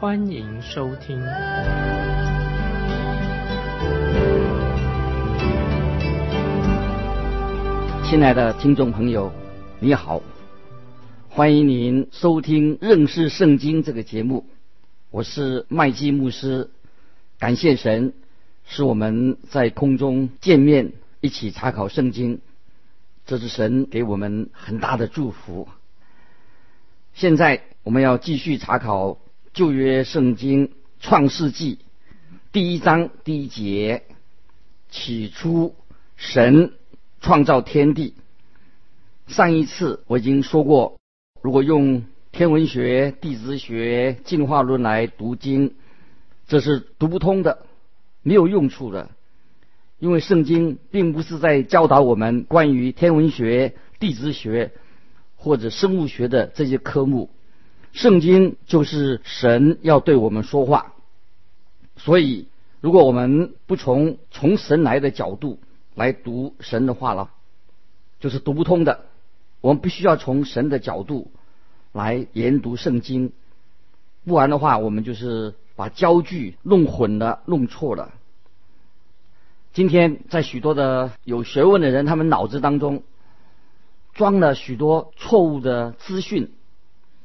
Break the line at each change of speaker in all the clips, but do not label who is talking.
欢迎收听。
亲爱的听众朋友，你好，欢迎您收听认识圣经这个节目，我是麦基牧师，感谢神使我们在空中见面。一起查考圣经，这是神给我们很大的祝福。现在我们要继续查考旧约圣经创世纪第一章第一节。起初，神创造天地。上一次我已经说过，如果用天文学、地质学、进化论来读经，这是读不通的，没有用处的。因为圣经并不是在教导我们关于天文学、地质学或者生物学的这些科目，圣经就是神要对我们说话。所以，如果我们不从从神来的角度来读神的话了，就是读不通的。我们必须要从神的角度来研读圣经，不然的话，我们就是把焦距弄混了、弄错了。今天，在许多的有学问的人，他们脑子当中装了许多错误的资讯。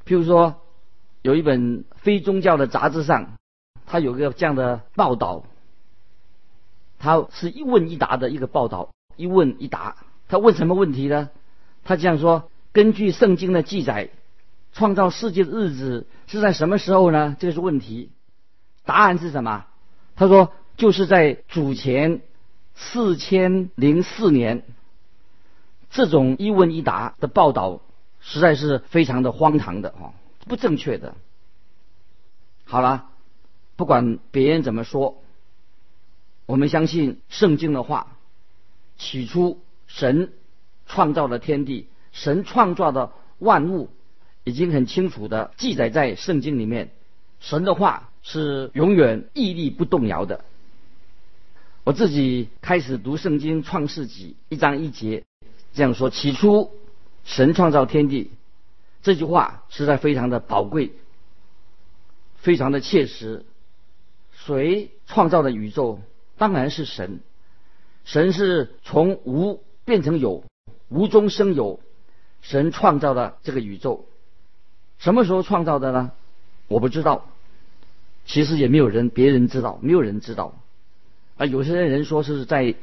譬如说，有一本非宗教的杂志上，他有个这样的报道，他是一问一答的一个报道，一问一答。他问什么问题呢？他这样说：根据圣经的记载，创造世界的日子是在什么时候呢？这个是问题。答案是什么？他说：就是在主前。四千零四年，这种一问一答的报道实在是非常的荒唐的哈，不正确的。好了，不管别人怎么说，我们相信圣经的话。起初，神创造了天地，神创造的万物已经很清楚的记载在圣经里面。神的话是永远屹立不动摇的。我自己开始读圣经创世纪一章一节，这样说：起初神创造天地，这句话实在非常的宝贵，非常的切实。谁创造的宇宙？当然是神。神是从无变成有，无中生有。神创造的这个宇宙，什么时候创造的呢？我不知道。其实也没有人，别人知道，没有人知道。啊，有些人说是在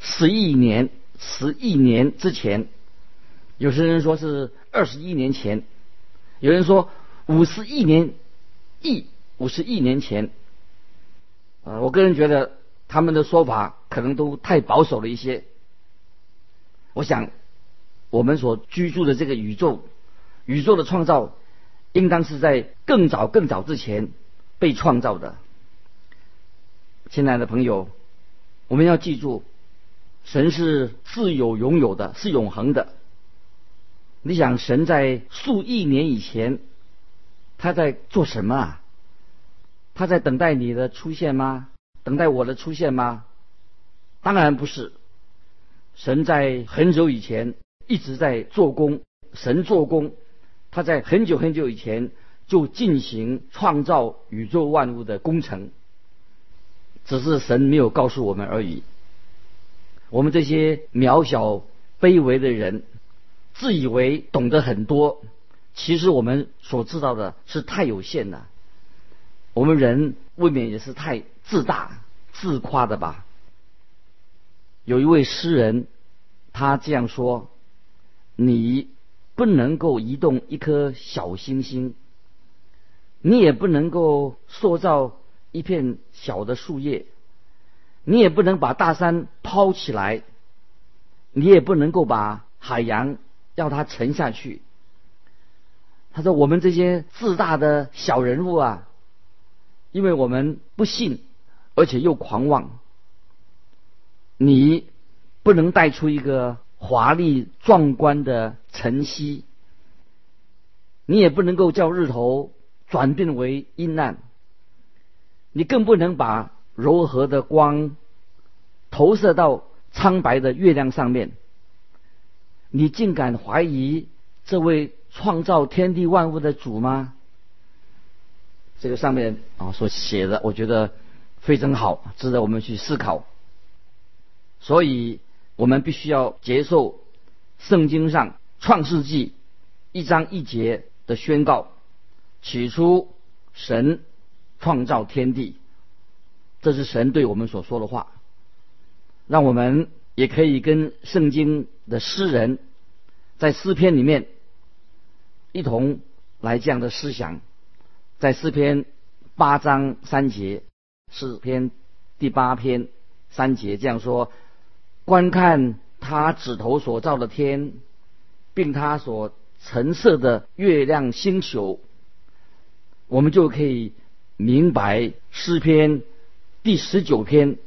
十亿年、十亿年之前；有些人说是二十亿年前；有人说五十亿年、亿五十亿年前。啊，我个人觉得他们的说法可能都太保守了一些。我想，我们所居住的这个宇宙，宇宙的创造，应当是在更早、更早之前被创造的。亲爱的朋友，我们要记住，神是自有、拥有的，是永恒的。你想，神在数亿年以前，他在做什么啊？他在等待你的出现吗？等待我的出现吗？当然不是。神在很久以前一直在做工，神做工，他在很久很久以前就进行创造宇宙万物的工程。只是神没有告诉我们而已。我们这些渺小卑微的人，自以为懂得很多，其实我们所知道的是太有限了。我们人未免也是太自大、自夸的吧？有一位诗人，他这样说：“你不能够移动一颗小星星，你也不能够塑造。”一片小的树叶，你也不能把大山抛起来，你也不能够把海洋要它沉下去。他说：“我们这些自大的小人物啊，因为我们不信，而且又狂妄，你不能带出一个华丽壮观的晨曦，你也不能够叫日头转变为阴暗，你更不能把柔和的光投射到苍白的月亮上面。你竟敢怀疑这位创造天地万物的主吗？这个上面啊所写的，我觉得非常好，值得我们去思考。所以，我们必须要接受圣经上创世纪一章一节的宣告：起初，神创造天地。这是神对我们所说的话，让我们也可以跟圣经的诗人，在诗篇里面一同来这样的思想。在诗篇八章三节，诗篇第八篇三节这样说：观看他指头所造的天，并他所陈设的月亮星宿，我们就可以明白诗篇第十九篇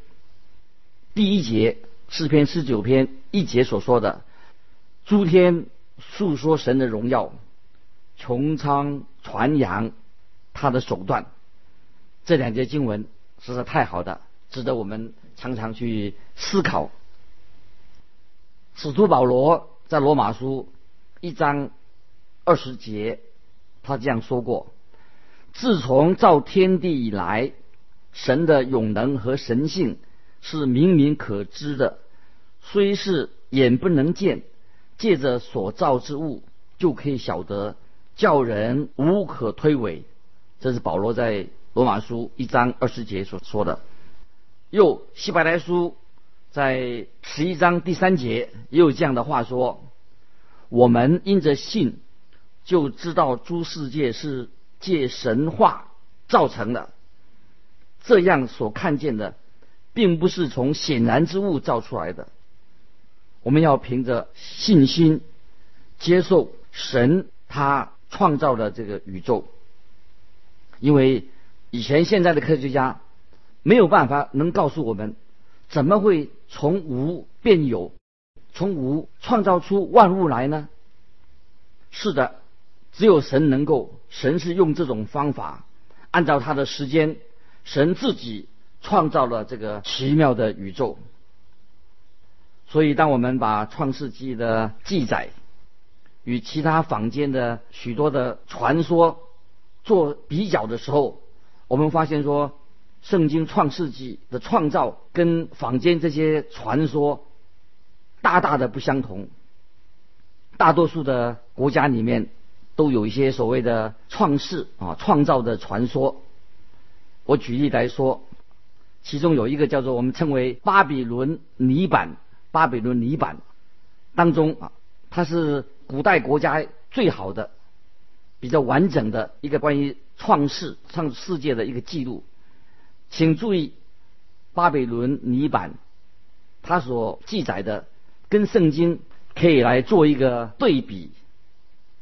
第一节，诗篇十九篇一节所说的：诸天述说神的荣耀，穹苍传扬。他的手段，这两节经文实在太好的，值得我们常常去思考。使徒保罗在罗马书一章二十节，他这样说过：自从造天地以来，神的永能和神性是明明可知的，虽是眼不能见，借着所造之物就可以晓得，叫人无可推诿。这是保罗在罗马书一章二十节所说的。又希伯来书在十一章第三节也有这样的话说：“我们因着信，就知道诸世界是借神话造成的。这样所看见的，并不是从显然之物造出来的。我们要凭着信心接受神他创造的这个宇宙。”因为以前现在的科学家没有办法能告诉我们，怎么会从无变有，从无创造出万物来呢？是的，只有神能够，神是用这种方法，按照他的时间，神自己创造了这个奇妙的宇宙。所以，当我们把创世纪的记载与其他坊间的许多的传说，做比较的时候，我们发现说，《圣经·创世纪》的创造跟坊间这些传说大大的不相同。大多数的国家里面都有一些所谓的创世啊创造的传说。我举例来说，其中有一个叫做我们称为巴比伦泥板，巴比伦泥板当中啊，它是古代国家最好的。比较完整的一个关于创世、创世界的一个记录，请注意巴比伦泥板，它所记载的跟圣经可以来做一个对比。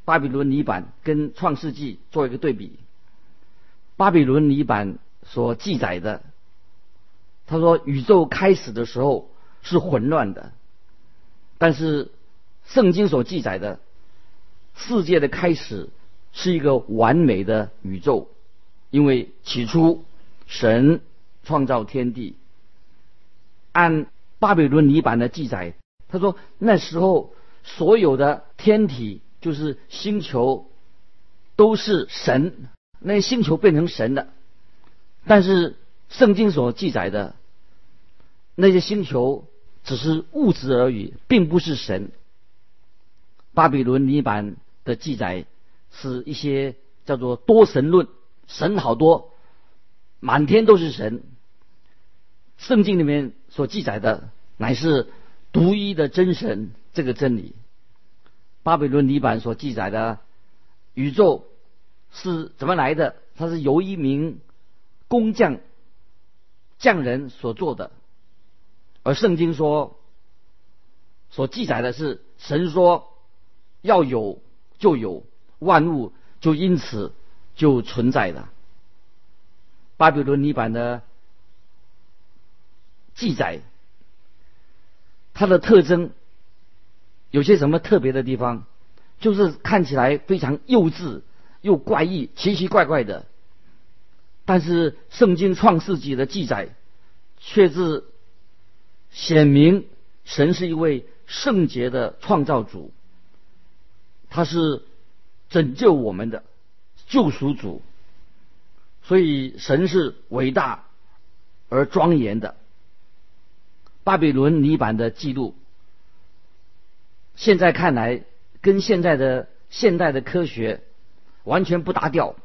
巴比伦泥板跟创世纪做一个对比。巴比伦泥板所记载的，他说宇宙开始的时候是混乱的，但是圣经所记载的世界的开始。是一个完美的宇宙，因为起初神创造天地。按巴比伦泥板的记载，他说那时候所有的天体就是星球都是神，那星球变成神的。但是圣经所记载的那些星球只是物质而已，并不是神。巴比伦泥板的记载。是一些叫做多神论，神好多，满天都是神。圣经里面所记载的乃是独一的真神这个真理。巴比伦泥板所记载的宇宙是怎么来的？它是由一名工匠匠人所做的，而圣经说所记载的是神说要有就有。万物就因此就存在了。巴比伦泥板的记载，它的特征有些什么特别的地方？就是看起来非常幼稚又怪异、奇奇怪怪的。但是圣经创世纪的记载却是显明神是一位圣洁的创造主，他是拯救我们的救赎主。所以神是伟大而庄严的。巴比伦泥板的记录，现在看来跟现在的现代的科学完全不搭调。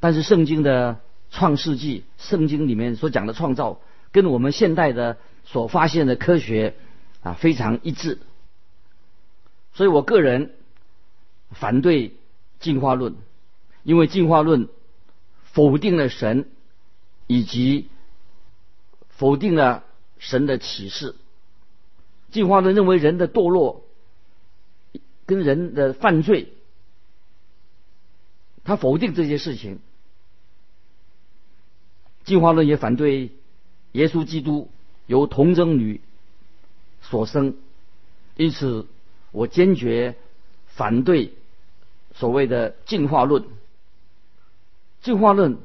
但是圣经的创世纪，圣经里面所讲的创造，跟我们现代的所发现的科学啊非常一致。所以我个人反对进化论，因为进化论。否定了神，以及否定了神的启示。进化论认为人的堕落跟人的犯罪，他否定这些事情。进化论也反对耶稣基督由童贞女所生，因此我坚决反对所谓的进化论。进化论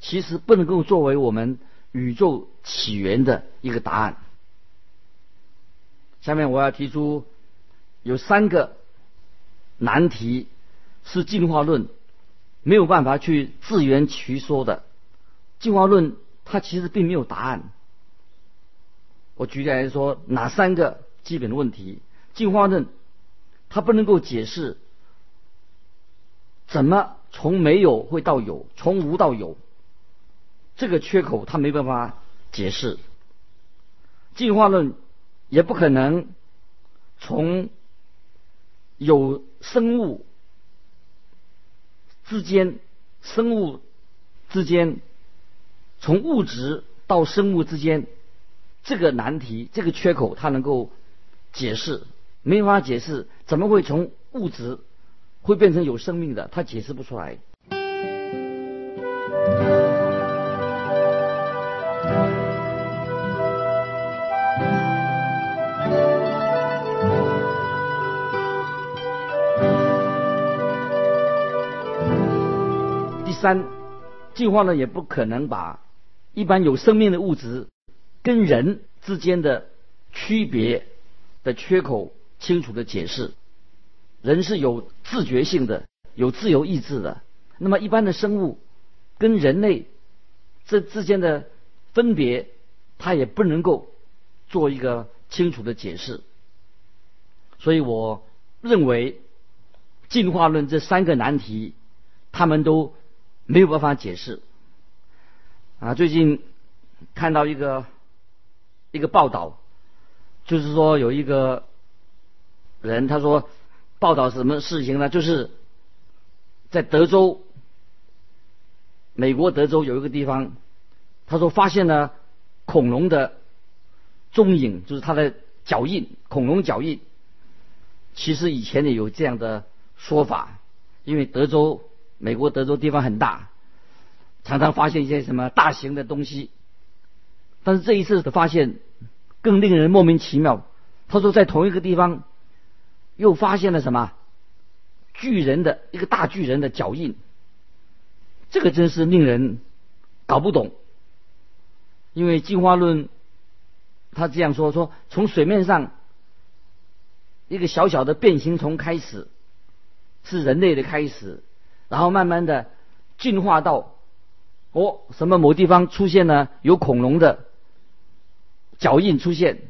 其实不能够作为我们宇宙起源的一个答案。下面我要提出有三个难题是进化论没有办法去自圆其说的。进化论它其实并没有答案。我举例来说，哪三个基本的问题？进化论它不能够解释怎么。从没有会到有，从无到有，这个缺口他没办法解释。进化论也不可能从有生物之间，生物之间，从物质到生物之间这个难题，这个缺口它能够解释，没法解释，怎么会从物质？会变成有生命的，他解释不出来。第三，进化呢也不可能把一般有生命的物质跟人之间的区别的缺口清楚的解释。人是有自觉性的，有自由意志的。那么，一般的生物跟人类这之间的分别，它也不能够做一个清楚的解释。所以我认为，进化论这三个难题，他们都没有办法解释。啊，最近看到一个一个报道，就是说有一个人他说。报道什么事情呢？就是在德州，美国德州有一个地方，他说发现了恐龙的踪影，就是它的脚印，恐龙脚印。其实以前也有这样的说法，因为德州，美国德州地方很大，常常发现一些什么大型的东西。但是这一次的发现更令人莫名其妙。他说在同一个地方。又发现了什么？巨人的一个大巨人的脚印，这个真是令人搞不懂。因为进化论他这样说：说从水面上一个小小的变形虫开始，是人类的开始，然后慢慢的进化到哦什么某地方出现了有恐龙的脚印出现，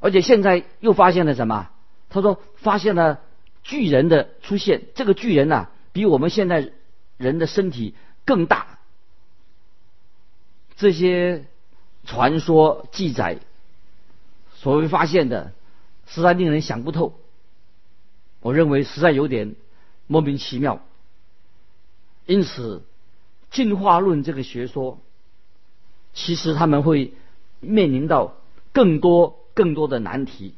而且现在又发现了什么？他说：“发现了巨人的出现，这个巨人呐，比我们现在人的身体更大。这些传说记载所谓发现的，实在令人想不透。我认为实在有点莫名其妙。因此，进化论这个学说，其实他们会面临到更多更多的难题。”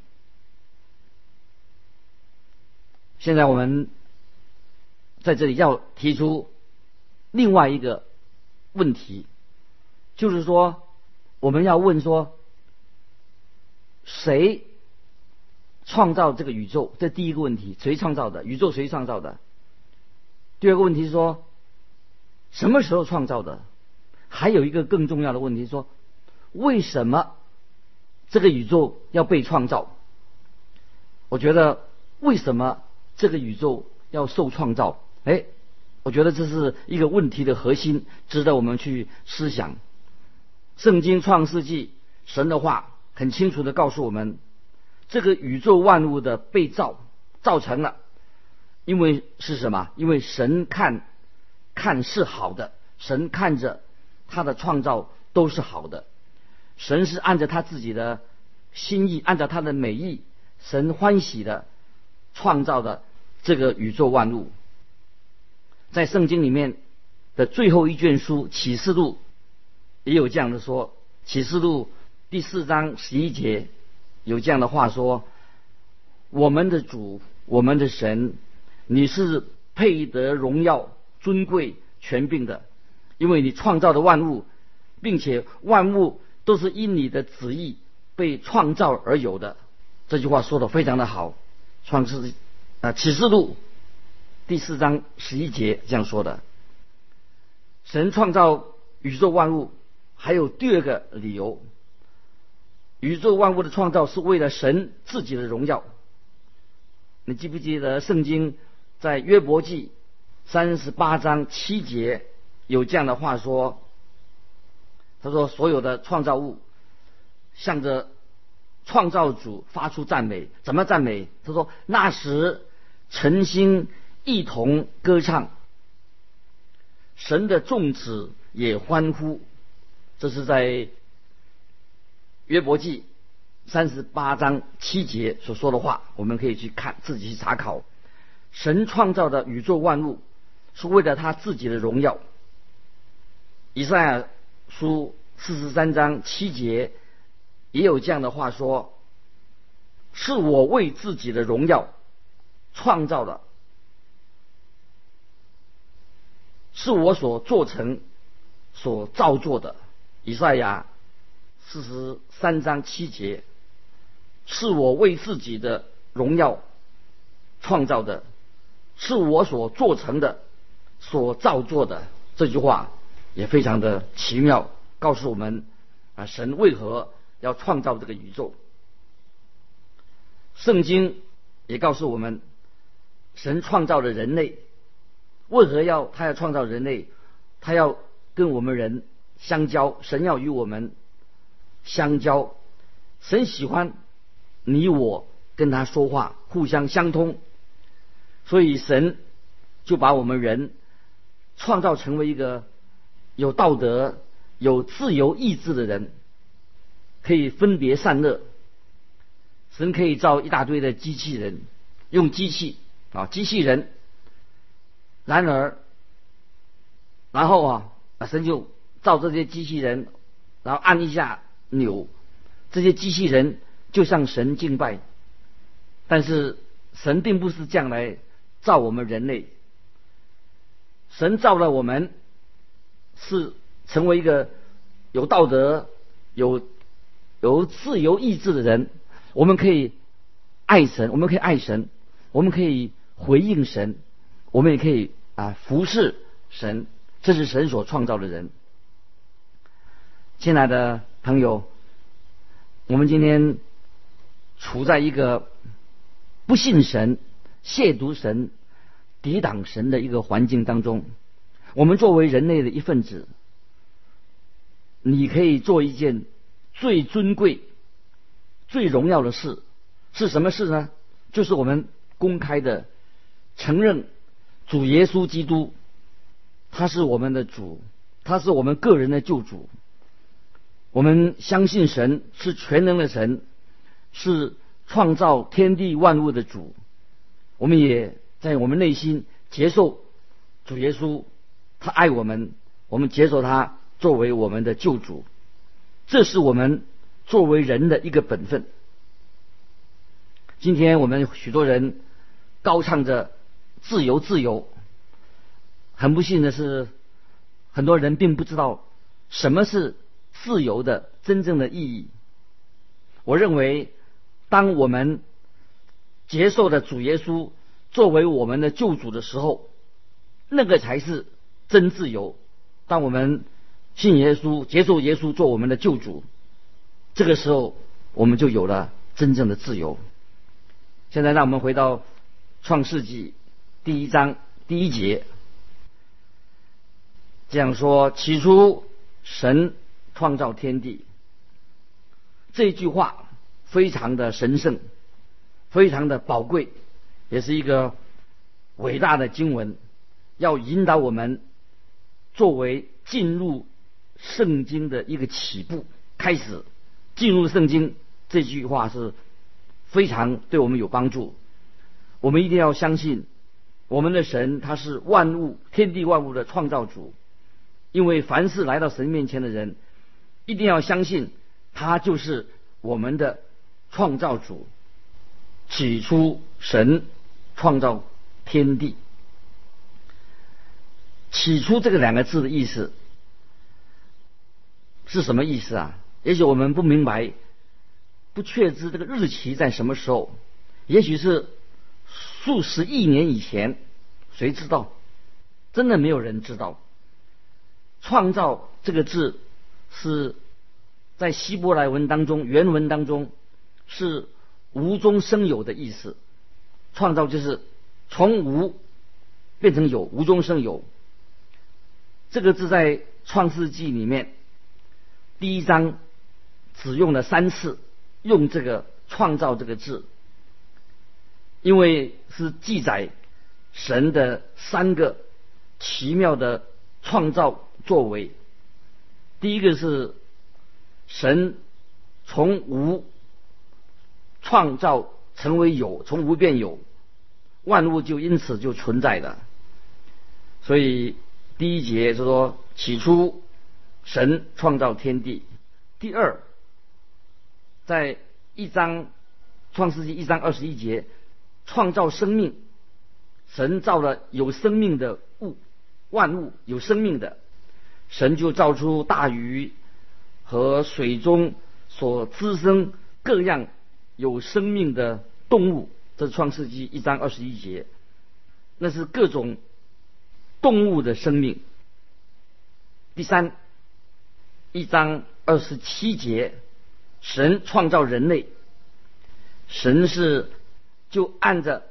现在我们在这里要提出另外一个问题，就是说我们要问说，谁创造这个宇宙？这第一个问题，谁创造的？宇宙谁创造的？第二个问题是说，什么时候创造的？还有一个更重要的问题，说为什么这个宇宙要被创造？我觉得为什么这个宇宙要受创造？哎，我觉得这是一个问题的核心，值得我们去思想。圣经创世纪神的话很清楚的告诉我们，这个宇宙万物的被造造成了，因为是什么？因为神看看是好的，神看着他的创造都是好的，神是按照他自己的心意，按照他的美意，神欢喜的创造的这个宇宙万物。在圣经里面的最后一卷书《启示录》也有这样的说，《启示录》第四章十一节有这样的话说：“我们的主，我们的神，你是配得荣耀、尊贵、权柄的，因为你创造的万物，并且万物都是因你的旨意被创造而有的。”这句话说的非常的好，《创世啊启示录》。第四章十一节这样说的：神创造宇宙万物，还有第二个理由。宇宙万物的创造是为了神自己的荣耀。你记不记得圣经在约伯记三十八章七节有这样的话说？他说：“所有的创造物向着创造主发出赞美，怎么赞美？他说：那时诚心。”一同歌唱，神的众子也欢呼。这是在约伯记三十八章七节所说的话，我们可以去看，自己去查考。神创造的宇宙万物是为了他自己的荣耀。以赛亚书四十三章七节也有这样的话说：“是我为自己的荣耀创造的。”是我所做成、所造作的。以赛亚四十三章七节，是我为自己的荣耀创造的，是我所做成的、所造作的。这句话也非常的奇妙，告诉我们啊，神为何要创造这个宇宙？圣经也告诉我们，神创造了人类。为何要他要创造人类？他要跟我们人相交，神要与我们相交。神喜欢你我跟他说话，互相相通。所以神就把我们人创造成为一个有道德、有自由意志的人，可以分别善恶。神可以造一大堆的机器人，用机器啊，机器人。然而，然后啊，神就造这些机器人，然后按一下钮，这些机器人就向神敬拜。但是神并不是这样来造我们人类，神造了我们，是成为一个有道德、有有自由意志的人。我们可以爱神，我们可以爱神，我们可以回应神。我们也可以啊服侍神，这是神所创造的人。亲爱的朋友，我们今天处在一个不信神、亵渎神、抵挡神的一个环境当中。我们作为人类的一份子，你可以做一件最尊贵、最荣耀的事，是什么事呢？就是我们公开的承认。主耶稣基督，他是我们的主，他是我们个人的救主。我们相信神是全能的神，是创造天地万物的主。我们也在我们内心接受主耶稣，他爱我们，我们接受他作为我们的救主。这是我们作为人的一个本分。今天我们许多人高唱着。自由，自由。很不幸的是，很多人并不知道什么是自由的真正的意义。我认为，当我们接受的主耶稣作为我们的救主的时候，那个才是真自由。当我们信耶稣、接受耶稣做我们的救主，这个时候我们就有了真正的自由。现在，让我们回到创世纪第一章第一节，这样说：起初，神创造天地。这句话非常的神圣，非常的宝贵，也是一个伟大的经文，要引导我们作为进入圣经的一个起步。开始进入圣经，这句话是。非常对我们有帮助。我们一定要相信，我们的神他是万物、天地万物的创造主。因为凡是来到神面前的人，一定要相信他就是我们的创造主。起初，神创造天地。起初这个两个字的意思是什么意思啊？也许我们不明白。不确知这个日期在什么时候，也许是数十亿年以前，谁知道？真的没有人知道。创造这个字是在希伯来文当中，原文当中是无中生有的意思。创造就是从无变成有，无中生有。这个字在创世纪里面第一章只用了三次。用这个“创造”这个字，因为是记载神的三个奇妙的创造作为。第一个是神从无创造成为有，从无变有，万物就因此就存在了。所以第一节就说：“起初神创造天地。”第二。在一章创世纪一章二十一节，创造生命，神造了有生命的物，万物有生命的，神就造出大鱼和水中所滋生各样有生命的动物。这是创世纪一章二十一节，那是各种动物的生命。第三，一章二十七节。神创造人类，神是就按着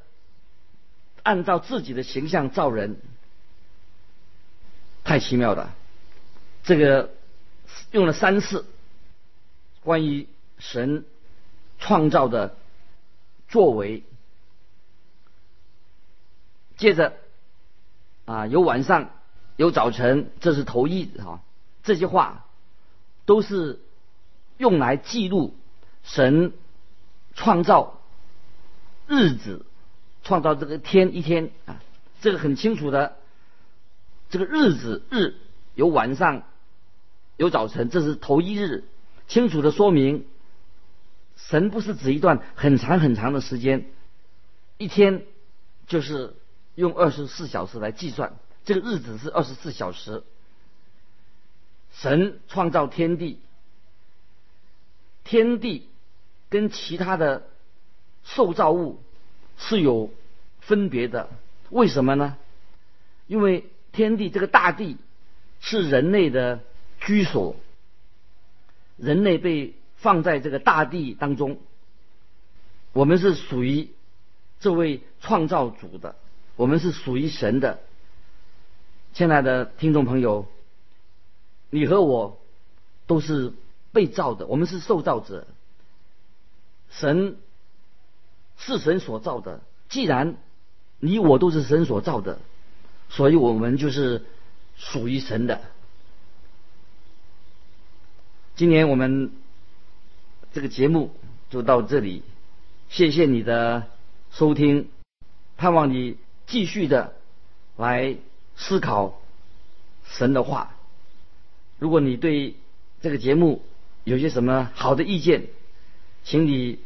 按照自己的形象造人，太奇妙了。这个用了三次关于神创造的作为，接着啊有晚上有早晨，这是头一哈，这些话都是。用来记录神创造日子，创造这个天一天啊，这个很清楚的。这个日子日有晚上有早晨，这是头一日，清楚的说明神不是指一段很长很长的时间，一天就是用二十四小时来计算，这个日子是二十四小时。神创造天地。天地跟其他的受造物是有分别的，为什么呢？因为天地这个大地是人类的居所，人类被放在这个大地当中，我们是属于这位创造主的，我们是属于神的。亲爱的听众朋友，你和我都是。被造的，我们是受造者。神是神所造的。既然你我都是神所造的，所以我们就是属于神的。今年我们这个节目就到这里，谢谢你的收听，盼望你继续的来思考神的话。如果你对这个节目，有些什么好的意见，请你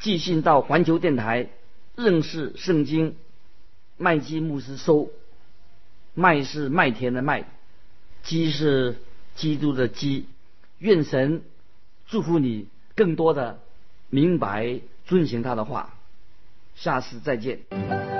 寄信到环球电台认识圣经麦基牧师收。麦是麦田的麦，基是基督的基。愿神祝福你，更多的明白遵行他的话。下次再见。